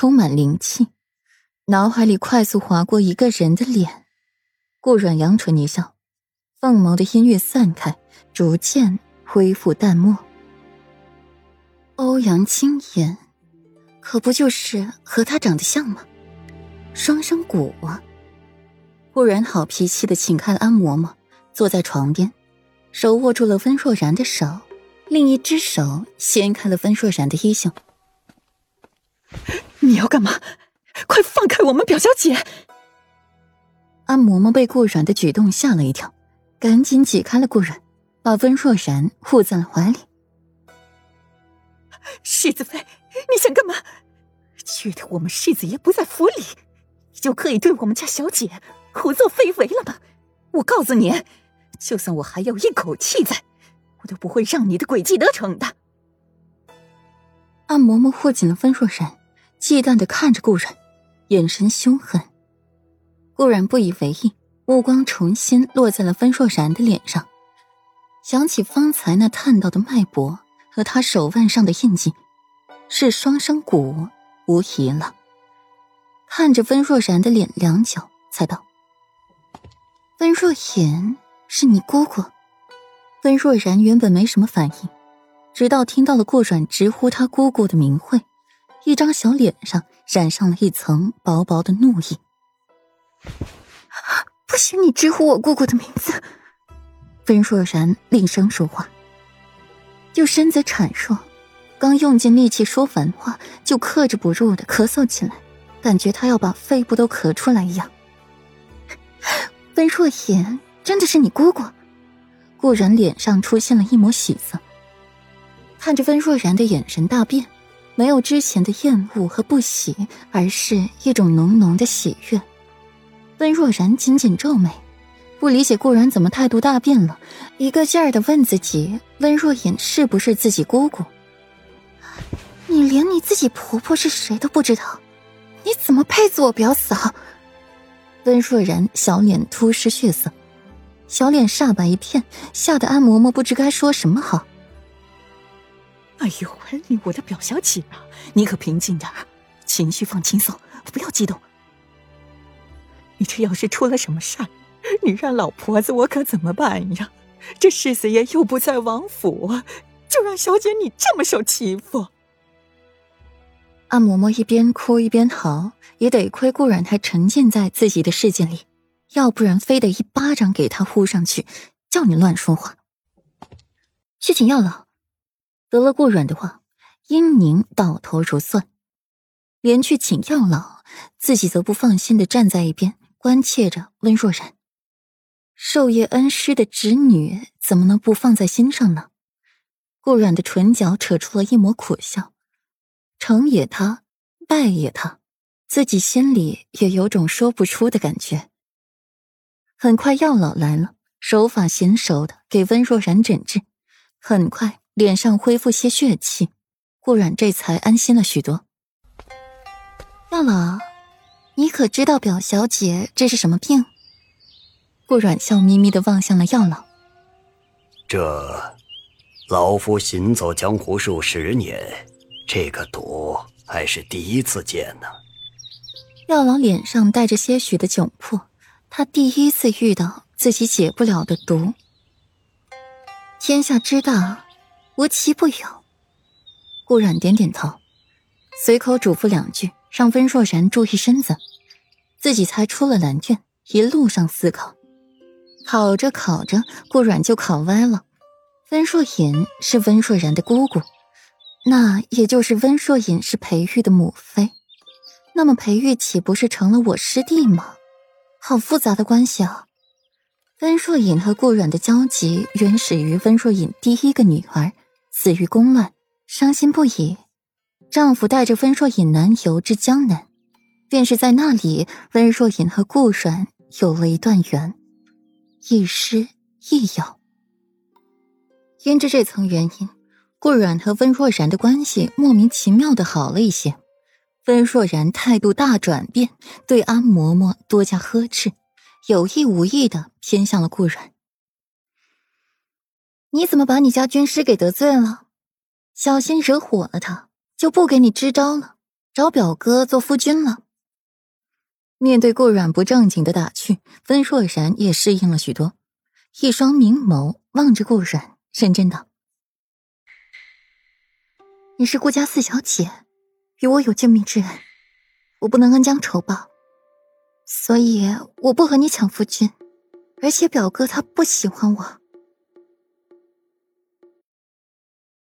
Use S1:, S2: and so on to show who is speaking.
S1: 充满灵气，脑海里快速划过一个人的脸。顾软扬唇一笑，凤眸的阴郁散开，逐渐恢复淡漠。欧阳青言，可不就是和他长得像吗？双生骨啊！顾然好脾气的请开了安嬷嬷，坐在床边，手握住了温若然的手，另一只手掀开了温若然的衣袖。
S2: 你要干嘛？快放开我们表小姐！
S1: 安嬷嬷被顾软的举动吓了一跳，赶紧挤开了顾软，把温若然护在了怀里。
S2: 世子妃，你想干嘛？觉得我们世子爷不在府里，你就可以对我们家小姐胡作非为了吗？我告诉你，就算我还有一口气在，我都不会让你的诡计得逞的。
S1: 安嬷嬷护紧了温若然，忌惮的看着顾然，眼神凶狠。顾然不以为意，目光重新落在了温若然的脸上，想起方才那探到的脉搏。和他手腕上的印记，是双生骨，无疑了。看着温若然的脸，良久，才道：“温若言是你姑姑。”温若然原本没什么反应，直到听到了顾软直呼他姑姑的名讳，一张小脸上染上了一层薄薄的怒意。“不许你直呼我姑姑的名字！”温若然厉声说话。又身子孱弱，刚用尽力气说完话，就克制不住的咳嗽起来，感觉他要把肺部都咳出来一样。温若言，真的是你姑姑？顾然脸上出现了一抹喜色，看着温若然的眼神大变，没有之前的厌恶和不喜，而是一种浓浓的喜悦。温若然紧紧皱眉。不理解顾然怎么态度大变了，一个劲儿的问自己：温若隐是不是自己姑姑？你连你自己婆婆是谁都不知道，你怎么配做我表嫂？温若然小脸突失血色，小脸煞白一片，吓得安嬷嬷不知该说什么好。
S2: 哎呦，我的表小姐啊，你可平静点情绪放轻松，不要激动。你这要是出了什么事儿？你让老婆子我可怎么办呀？这世子爷又不在王府，就让小姐你这么受欺负。
S1: 安嬷嬷一边哭一边嚎，也得亏顾然还沉浸在自己的世界里，要不然非得一巴掌给他呼上去，叫你乱说话。去请药老。得了顾软的话，英宁倒头如蒜，连去请药老，自己则不放心的站在一边，关切着温若然。授业恩师的侄女怎么能不放在心上呢？顾软的唇角扯出了一抹苦笑，成也他，败也他，自己心里也有种说不出的感觉。很快药老来了，手法娴熟的给温若然诊治，很快脸上恢复些血气，顾软这才安心了许多。药老，你可知道表小姐这是什么病？顾阮笑眯眯的望向了药老。
S3: 这，老夫行走江湖数十年，这个毒还是第一次见呢。
S1: 药老脸上带着些许的窘迫，他第一次遇到自己解不了的毒。天下之大，无奇不有。顾阮点点头，随口嘱咐两句，让温若然注意身子，自己才出了兰卷，一路上思考。考着考着，顾阮就考歪了。温若隐是温若然的姑姑，那也就是温若隐是裴玉的母妃。那么裴玉岂不是成了我师弟吗？好复杂的关系啊！温若隐和顾阮的交集原始于温若隐第一个女儿死于宫乱，伤心不已，丈夫带着温若隐南游至江南，便是在那里，温若隐和顾阮有了一段缘。亦师亦友，因着这层原因，顾阮和温若然的关系莫名其妙的好了一些。温若然态度大转变，对安嬷嬷多加呵斥，有意无意的偏向了顾阮。你怎么把你家军师给得罪了？小心惹火了他，就不给你支招了。找表哥做夫君了。面对顾阮不正经的打趣，温若然也适应了许多，一双明眸望着顾阮，认真道：“你是顾家四小姐，与我有救命之恩，我不能恩将仇报，所以我不和你抢夫君。而且表哥他不喜欢我。”